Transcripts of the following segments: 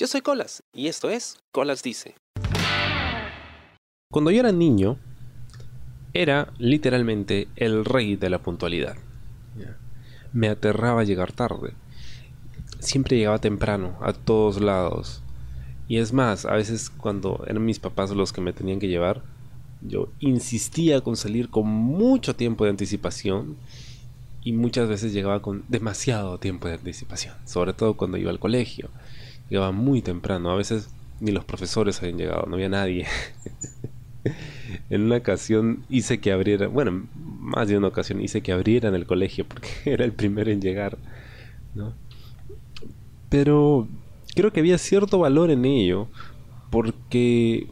Yo soy Colas y esto es Colas Dice. Cuando yo era niño, era literalmente el rey de la puntualidad. Me aterraba llegar tarde. Siempre llegaba temprano, a todos lados. Y es más, a veces cuando eran mis papás los que me tenían que llevar, yo insistía con salir con mucho tiempo de anticipación y muchas veces llegaba con demasiado tiempo de anticipación, sobre todo cuando iba al colegio. Llegaba muy temprano, a veces ni los profesores habían llegado, no había nadie. en una ocasión hice que abriera, bueno, más de una ocasión hice que abrieran el colegio porque era el primero en llegar, ¿no? Pero creo que había cierto valor en ello porque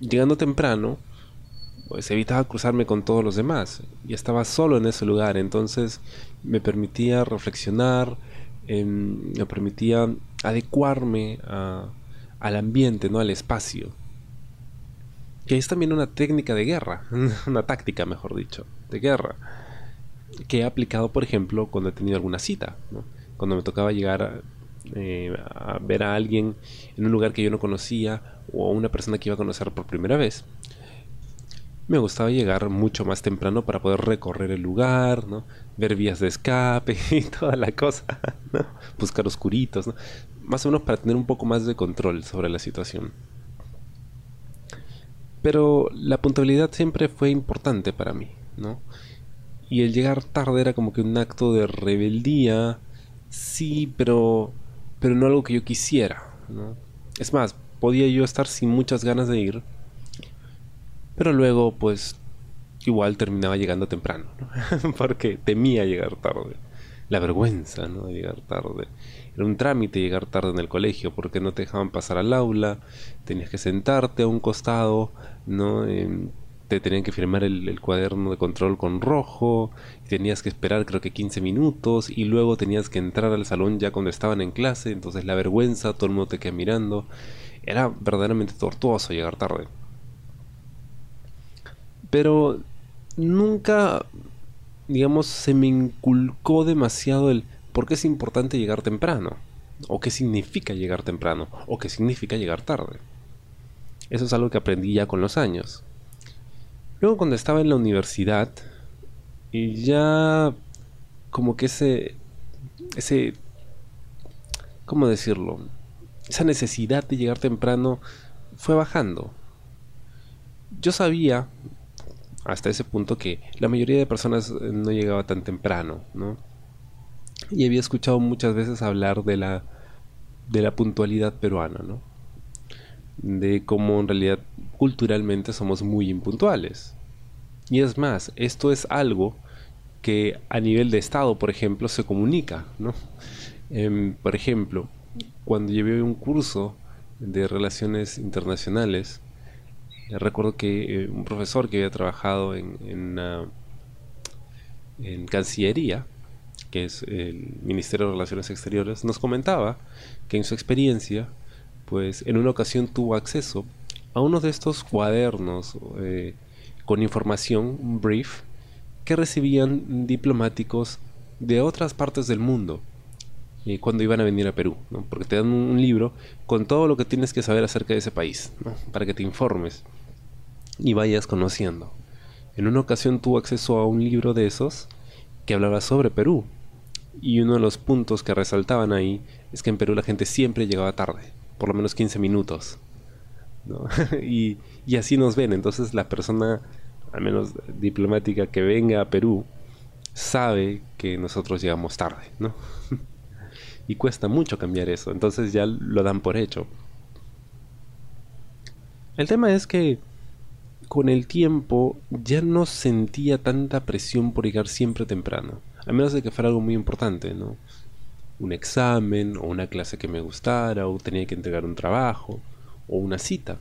llegando temprano pues evitaba cruzarme con todos los demás y estaba solo en ese lugar, entonces me permitía reflexionar, em, me permitía adecuarme al ambiente, no al espacio. Que es también una técnica de guerra, una táctica, mejor dicho, de guerra, que he aplicado, por ejemplo, cuando he tenido alguna cita, cuando me tocaba llegar eh, a ver a alguien en un lugar que yo no conocía o a una persona que iba a conocer por primera vez me gustaba llegar mucho más temprano para poder recorrer el lugar, ¿no? Ver vías de escape y toda la cosa, ¿no? Buscar oscuritos, ¿no? Más o menos para tener un poco más de control sobre la situación. Pero la puntualidad siempre fue importante para mí, ¿no? Y el llegar tarde era como que un acto de rebeldía, sí, pero, pero no algo que yo quisiera, ¿no? Es más, podía yo estar sin muchas ganas de ir, pero luego, pues, igual terminaba llegando temprano, porque temía llegar tarde. La vergüenza, ¿no? De llegar tarde. Era un trámite llegar tarde en el colegio, porque no te dejaban pasar al aula, tenías que sentarte a un costado, ¿no? Em, te tenían que firmar el, cuaderno de control con rojo, tenías que esperar creo que 15 minutos y luego tenías que entrar al salón ya cuando estaban en clase, entonces la vergüenza, todo el mundo te queda mirando. Era verdaderamente tortuoso llegar tarde pero nunca, digamos, se me inculcó demasiado el por qué es importante llegar temprano, o qué significa llegar temprano, o qué significa llegar tarde. Eso es algo que aprendí ya con los años. Luego cuando estaba en la universidad, y ya como que ese, ese, ¿cómo decirlo? Esa necesidad de llegar temprano fue bajando. Yo sabía hasta ese punto que la mayoría de personas eh, no llegaba tan temprano, ¿no? Y había escuchado muchas veces hablar de la, de la puntualidad peruana, ¿no? De cómo en realidad culturalmente somos muy impuntuales. Y es más, esto es algo que a nivel de Estado, por ejemplo, se comunica, ¿no? Em, por ejemplo, cuando llevé un curso de relaciones internacionales, recuerdo que eh, un profesor que había trabajado en, en, en, Cancillería, que es el Ministerio de Relaciones Exteriores, nos comentaba que en su experiencia, pues en una ocasión tuvo acceso a uno de estos cuadernos eh, con información, un brief, que recibían diplomáticos de otras partes del mundo eh, cuando iban a venir a Perú, porque te dan un, libro con todo lo que tienes que saber acerca de ese país, para que te informes y vayas conociendo. En una ocasión tuvo acceso a un libro de esos que hablaba sobre Perú. Y uno de los puntos que resaltaban ahí es que en Perú la gente siempre llegaba tarde, por lo menos 15 minutos. y, y, así nos ven. Entonces la persona, al menos diplomática, que venga a Perú, sabe que nosotros llegamos tarde. ¿no? y cuesta mucho cambiar eso. Entonces ya lo dan por hecho. El tema es que con el tiempo ya no sentía tanta presión por llegar siempre temprano, a menos de que fuera algo muy importante, ¿no? Un examen o una clase que me gustara o tenía que entregar un trabajo o una cita.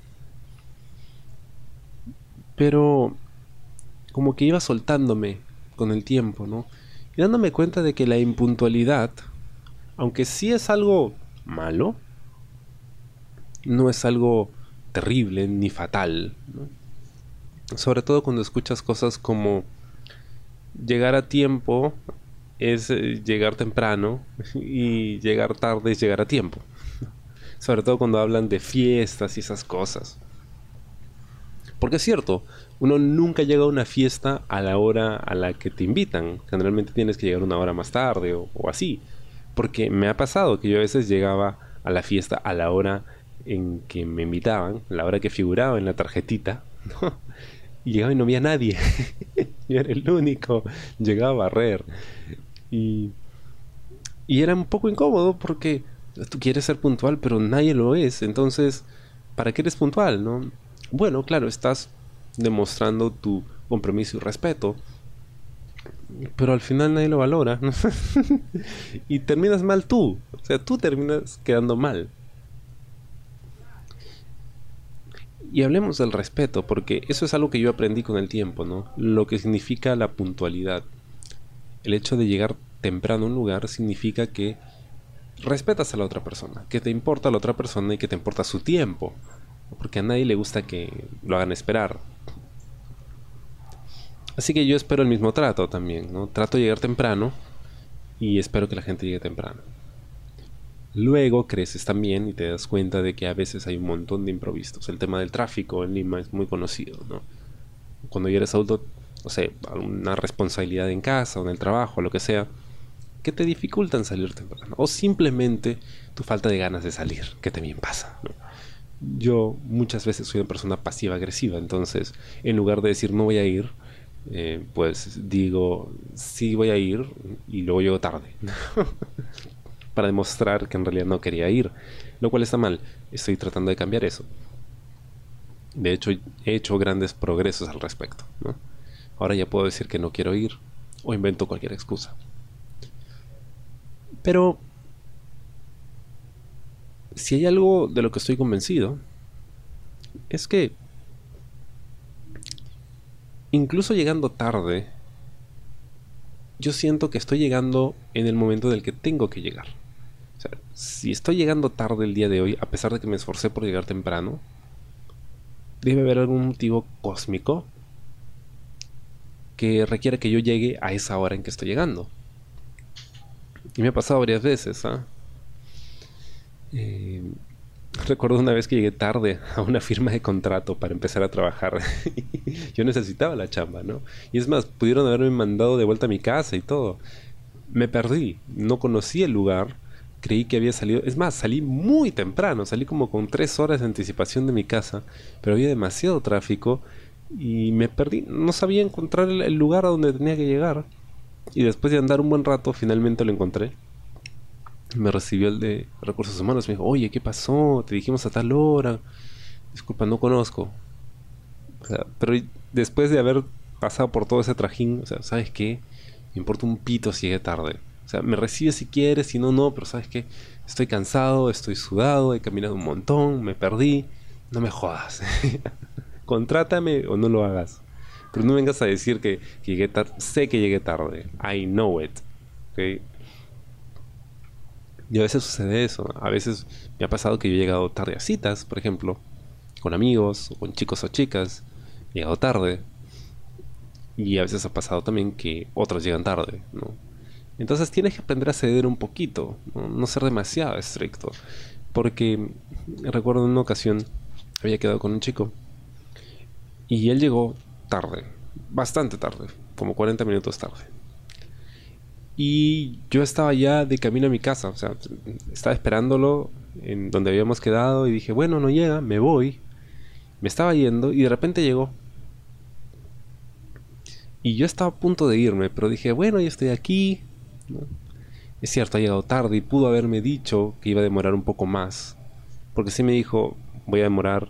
Pero como que iba soltándome con el tiempo, ¿no? Y dándome cuenta de que la impuntualidad, aunque sí es algo malo, no es algo terrible ni fatal, ¿no? Sobre todo cuando escuchas cosas como llegar a tiempo es eh, llegar temprano y llegar tarde es llegar a tiempo. Sobre todo cuando hablan de fiestas y esas cosas. Porque es cierto, uno nunca llega a una fiesta a la hora a la que te invitan. Generalmente tienes que llegar una hora más tarde o, así. Porque me ha pasado que yo a veces llegaba a la fiesta a la hora en que me invitaban, la hora que figuraba en la tarjetita, y llegaba y no había nadie. yo era el único. Llegaba a barrer. Y, y era un poco incómodo porque tú quieres ser puntual, pero nadie lo es. Entonces, ¿para qué eres puntual? No? Bueno, claro, estás demostrando tu compromiso y respeto. Pero al final nadie lo valora. y terminas mal tú. O sea, tú terminas quedando mal. Y hablemos del respeto, porque eso es algo que yo aprendí con el tiempo, ¿no? Lo que significa la puntualidad. El hecho de llegar temprano a un lugar significa que respetas a la otra persona, que te importa a la otra persona y que te importa su tiempo, porque a nadie le gusta que lo hagan esperar. Así que yo espero el mismo trato también, ¿no? Trato de llegar temprano y espero que la gente llegue temprano. Luego creces también y te das cuenta de que a veces hay un montón de improvisos. El tema del tráfico en Lima es muy conocido, ¿no? Cuando ya eres adulto, no sé, alguna responsabilidad en casa o en el trabajo, lo que sea, que te dificultan salir temprano. O simplemente tu falta de ganas de salir, que también pasa. Yo muchas veces soy una persona pasiva-agresiva, entonces en lugar de decir no voy a ir, eh, pues digo sí voy a ir y luego llego tarde. para demostrar que en realidad no quería ir, lo cual está mal. Estoy tratando de cambiar eso. De hecho, he hecho grandes progresos al respecto. Ahora ya puedo decir que no quiero ir o invento cualquier excusa. Pero si hay algo de lo que estoy convencido, es que incluso llegando tarde, yo siento que estoy llegando en el momento del que tengo que llegar. O sea, si estoy llegando tarde el día de hoy, a pesar de que me esforcé por llegar temprano, debe haber algún motivo cósmico que requiere que yo llegue a esa hora en que estoy llegando. Y me ha pasado varias veces. ¿ah? Eh, recuerdo una vez que llegué tarde a una firma de contrato para empezar a trabajar. yo necesitaba la chamba, ¿no? Y es más, pudieron haberme mandado de vuelta a mi casa y todo. Me perdí, no conocí el lugar creí que había salido. Es más, salí muy temprano, salí como con tres horas de anticipación de mi casa, pero había demasiado tráfico y me perdí. No sabía encontrar el, lugar a donde tenía que llegar. Y después de andar un buen rato, finalmente lo encontré. Me recibió el de recursos humanos. Me dijo, oye, ¿qué pasó? Te dijimos a tal hora. Disculpa, no conozco. pero después de haber pasado por todo ese trajín, o sea, ¿sabes qué? Me importa un pito si llegué tarde. O sea, me recibe si quieres, si no, no, pero sabes que estoy cansado, estoy sudado, he caminado un montón, me perdí. No me jodas. Contrátame o no lo hagas. Pero no vengas a decir que, llegué tarde. Sé que llegué tarde. I know it. ¿Okay? Y a veces sucede eso. A veces me ha pasado que yo he llegado tarde a citas, por ejemplo, con amigos, o con chicos o chicas. He llegado tarde. Y a veces ha pasado también que otros llegan tarde, ¿no? Entonces tienes que aprender a ceder un poquito, no, ser demasiado estricto. Porque recuerdo en una ocasión, había quedado con un chico y él llegó tarde, bastante tarde, como 40 minutos tarde. Y yo estaba ya de camino a mi casa, o sea, estaba esperándolo en donde habíamos quedado y dije, bueno, no llega, me voy. Me estaba yendo y de repente llegó. Y yo estaba a punto de irme, pero dije, bueno, ya estoy aquí, es cierto, ha llegado tarde y pudo haberme dicho que iba a demorar un poco más. Porque sí me dijo, voy a demorar,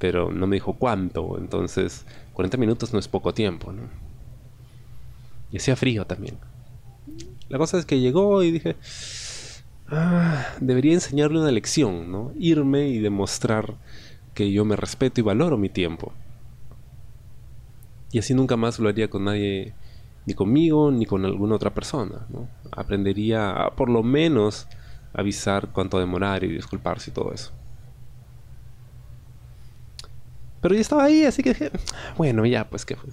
pero no me dijo cuánto. Entonces, 40 minutos no es poco tiempo, ¿no? Y hacía frío también. La cosa es que llegó y dije, ah, debería enseñarle una lección, ¿no? Irme y demostrar que yo me respeto y valoro mi tiempo. Y así nunca más lo haría con nadie ni conmigo ni con alguna otra persona. ¿no? Aprendería a por lo menos avisar cuánto demorar y disculparse y todo eso. Pero ya estaba ahí, así que dije, bueno, ya, pues qué fue.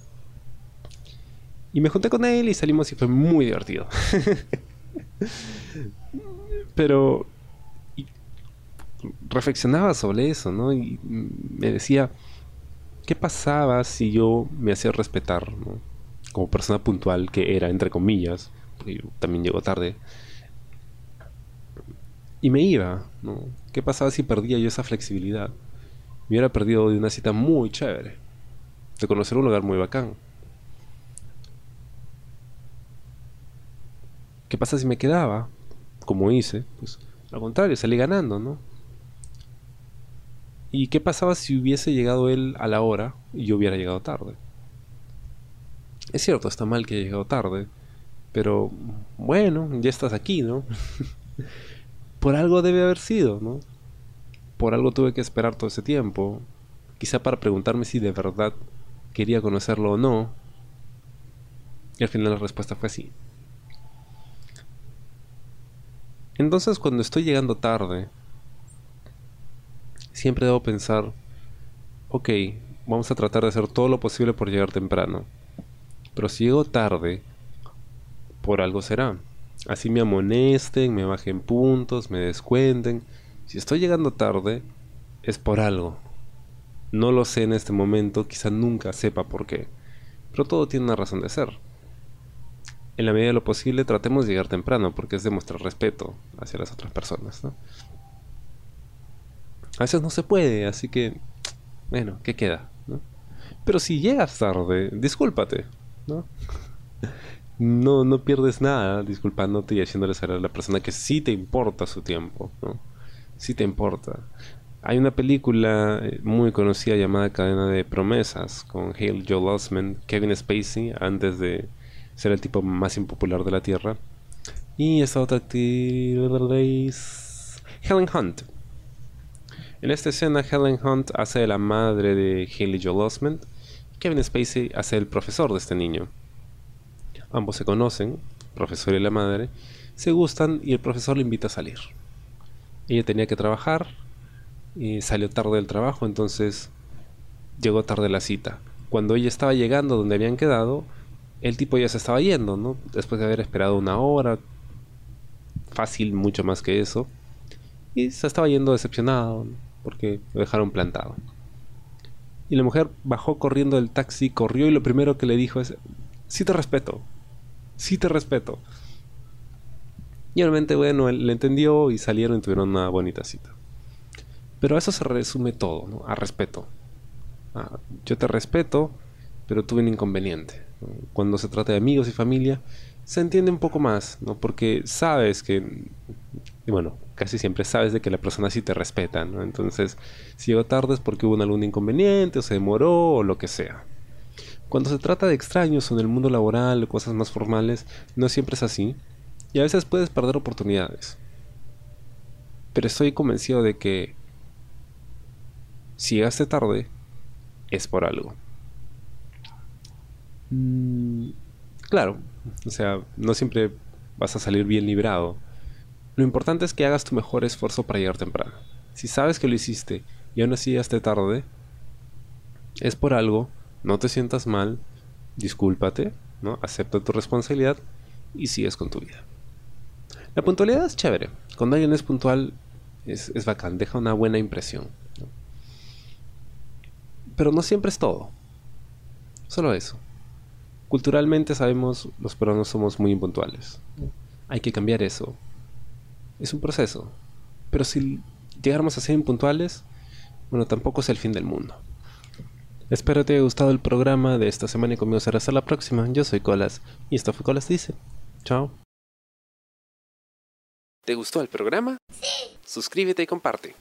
Y me junté con él y salimos y fue muy divertido. Pero reflexionaba sobre eso, ¿no? Y me decía, ¿qué pasaba si yo me hacía respetar, ¿no? Como persona puntual que era, entre comillas, porque yo también llego tarde. Y me iba, ¿no? ¿Qué pasaba si perdía yo esa flexibilidad? Me hubiera perdido de una cita muy chévere, de conocer un lugar muy bacán. ¿Qué pasa si me quedaba? Como hice, pues al contrario, salí ganando, ¿no? ¿Y qué pasaba si hubiese llegado él a la hora y yo hubiera llegado tarde? Es cierto, está mal que haya llegado tarde, pero bueno, ya estás aquí, ¿no? Por algo debe haber sido, ¿no? Por algo tuve que esperar todo ese tiempo, quizá para preguntarme si de verdad quería conocerlo o no. Y al final la respuesta fue sí. Entonces cuando estoy llegando tarde, siempre debo pensar, ok, vamos a tratar de hacer todo lo posible por llegar temprano. Pero si llego tarde, por algo será. Así me amonesten, me bajen puntos, me descuenten. Si estoy llegando tarde, es por algo. No lo sé en este momento, quizá nunca sepa por qué. Pero todo tiene una razón de ser. En la medida de lo posible tratemos de llegar temprano, porque es demostrar respeto hacia las otras personas, ¿no? A veces no se puede, así que, bueno, ¿qué queda? Pero si llegas tarde, discúlpate, ¿no? No, no pierdes nada disculpándote y haciéndole saber a la persona que sí te importa su tiempo, ¿no? Sí te importa. Hay una película eh, muy conocida llamada Cadena de Promesas con Hale Joel Osment, Kevin Spacey, antes de ser el tipo más impopular de la Tierra. Y esta otra actriz, Helen Hunt, en esta escena, Helen Hunt hace de la madre de Haley Joel Osment. Kevin Spacey hace el profesor de este niño. Ambos se conocen, profesor y la madre, se gustan y el profesor le invita a salir. Ella tenía que trabajar y salió tarde del trabajo, entonces llegó tarde la cita. Cuando ella estaba llegando donde habían quedado, el tipo ya se estaba yendo, ¿no? Después de haber esperado una hora, fácil, mucho más que eso, y se estaba yendo decepcionado porque lo dejaron plantado. Y la mujer bajó corriendo del taxi, corrió y lo primero que le dijo es, sí te respeto, sí te respeto. Y obviamente, bueno, él le entendió y salieron y tuvieron una bonita cita. Pero eso se resume todo, ¿no? A respeto. Yo te respeto, pero tuve un inconveniente. Cuando se trata de amigos y familia, se entiende un poco más, ¿no? Porque sabes que, bueno, casi siempre sabes de que la persona sí te respeta, ¿no? Entonces, si llegó tarde es porque hubo algún inconveniente o se demoró o lo que sea. Cuando se trata de extraños o en el mundo laboral o cosas más formales, no siempre es así y a veces puedes perder oportunidades. Pero estoy convencido de que si llegaste tarde es por algo. Mm, claro, o sea, no siempre vas a salir bien librado lo importante es que hagas tu mejor esfuerzo para llegar temprano. Si sabes que lo hiciste y aún así llegaste tarde, es por algo, no te sientas mal, discúlpate, ¿no? acepta tu responsabilidad y sigues con tu vida. La puntualidad es chévere. Cuando alguien es puntual, es, es bacán, deja una buena impresión. Pero no siempre es todo. Solo eso. Culturalmente sabemos, los peruanos somos muy impuntuales. Hay que cambiar eso es un proceso. Pero si llegáramos a ser impuntuales, bueno, tampoco es el fin del mundo. Espero te haya gustado el programa de esta semana y conmigo será hasta la próxima. Yo soy Colas y esto fue Colas Dice. Chao. ¿Te gustó el programa? Sí. Suscríbete y comparte.